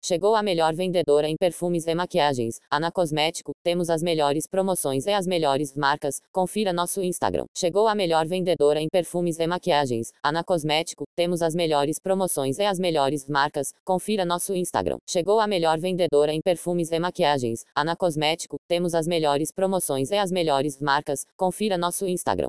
Chegou a melhor vendedora em perfumes e maquiagens. Ana Cosmético, temos as melhores promoções e as melhores marcas. Confira nosso Instagram. Chegou a melhor vendedora em perfumes e maquiagens. Ana Cosmético, temos as melhores promoções e as melhores marcas. Confira nosso Instagram. Chegou a melhor vendedora em perfumes e maquiagens. Ana Cosmético, temos as melhores promoções e as melhores marcas. Confira nosso Instagram.